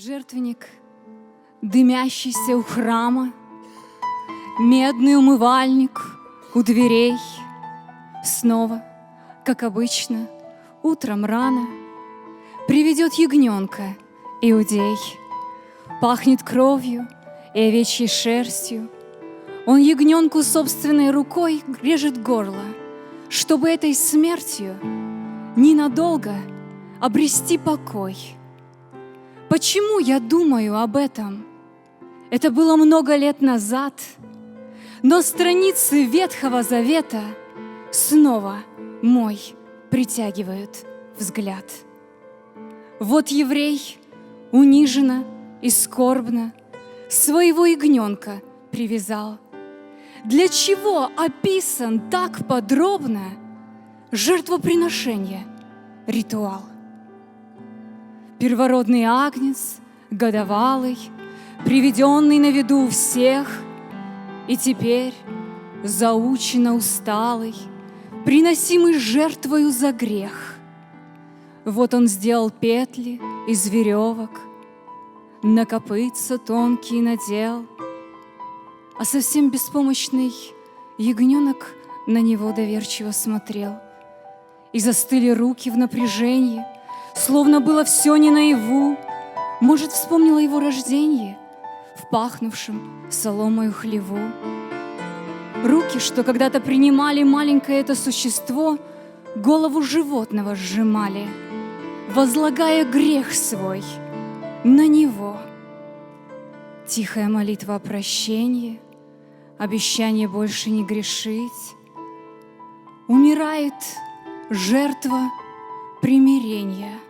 Жертвенник, дымящийся у храма, Медный умывальник у дверей. Снова, как обычно, утром рано Приведет ягненка иудей. Пахнет кровью и овечьей шерстью. Он ягненку собственной рукой режет горло, Чтобы этой смертью ненадолго обрести покой — Почему я думаю об этом? Это было много лет назад, но страницы Ветхого Завета снова мой притягивают взгляд. Вот еврей униженно и скорбно своего ягненка привязал. Для чего описан так подробно жертвоприношение, ритуал? Первородный агнец, годовалый, Приведенный на виду всех, И теперь, заучено усталый, Приносимый жертвою за грех. Вот он сделал петли из веревок, На копытца тонкий надел, А совсем беспомощный ягненок На него доверчиво смотрел. И застыли руки в напряжении — Словно было все не наяву. Может, вспомнила его рождение В пахнувшем соломою хлеву. Руки, что когда-то принимали маленькое это существо, Голову животного сжимали, Возлагая грех свой на него. Тихая молитва о прощении, Обещание больше не грешить. Умирает жертва примирения —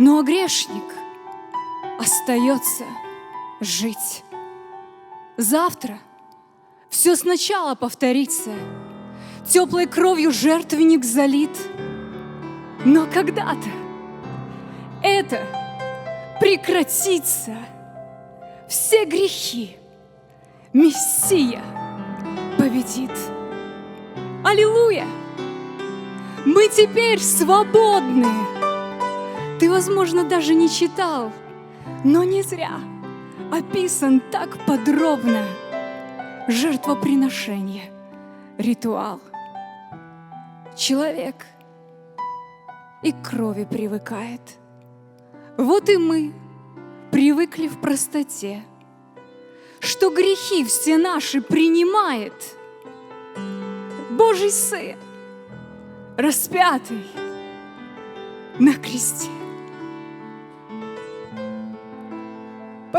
но грешник остается жить. Завтра все сначала повторится, теплой кровью жертвенник залит. Но когда-то это прекратится. Все грехи Мессия победит. Аллилуйя! Мы теперь свободны. Возможно, даже не читал, но не зря описан так подробно жертвоприношение, ритуал. Человек и к крови привыкает. Вот и мы привыкли в простоте, что грехи все наши принимает Божий Сын, распятый на кресте.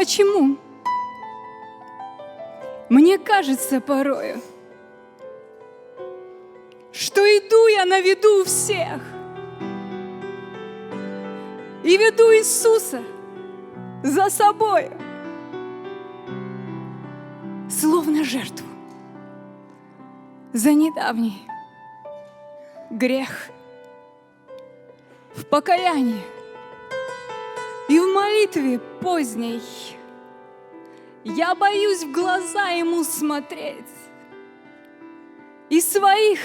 Почему? Мне кажется порою, что иду я на виду всех. И веду Иисуса за собой, словно жертву за недавний грех. В покаянии молитве поздней я боюсь в глаза ему смотреть и своих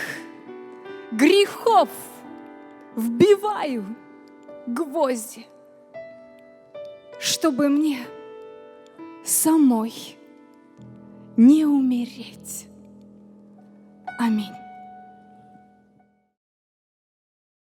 грехов вбиваю гвозди, чтобы мне самой не умереть. Аминь.